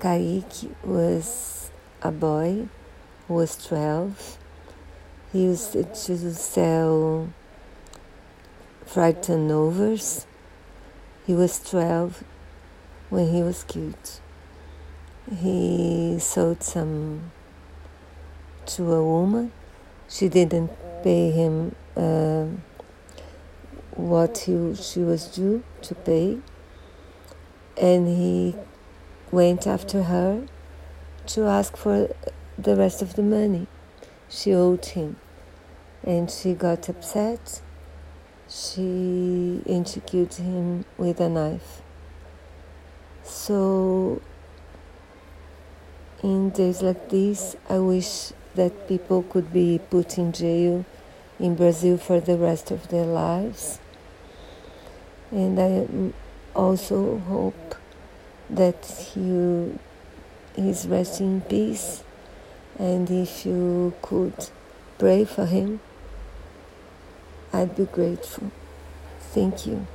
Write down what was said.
Kaique was a boy who was 12. He used to sell fried turnovers. He was 12 when he was killed. He sold some to a woman. She didn't pay him uh, what he, she was due to pay, and he went after her to ask for the rest of the money she owed him. And she got upset. She and she killed him with a knife. So in days like this, I wish that people could be put in jail in Brazil for the rest of their lives. And I also hope that he is resting in peace. And if you could pray for him, I'd be grateful. Thank you.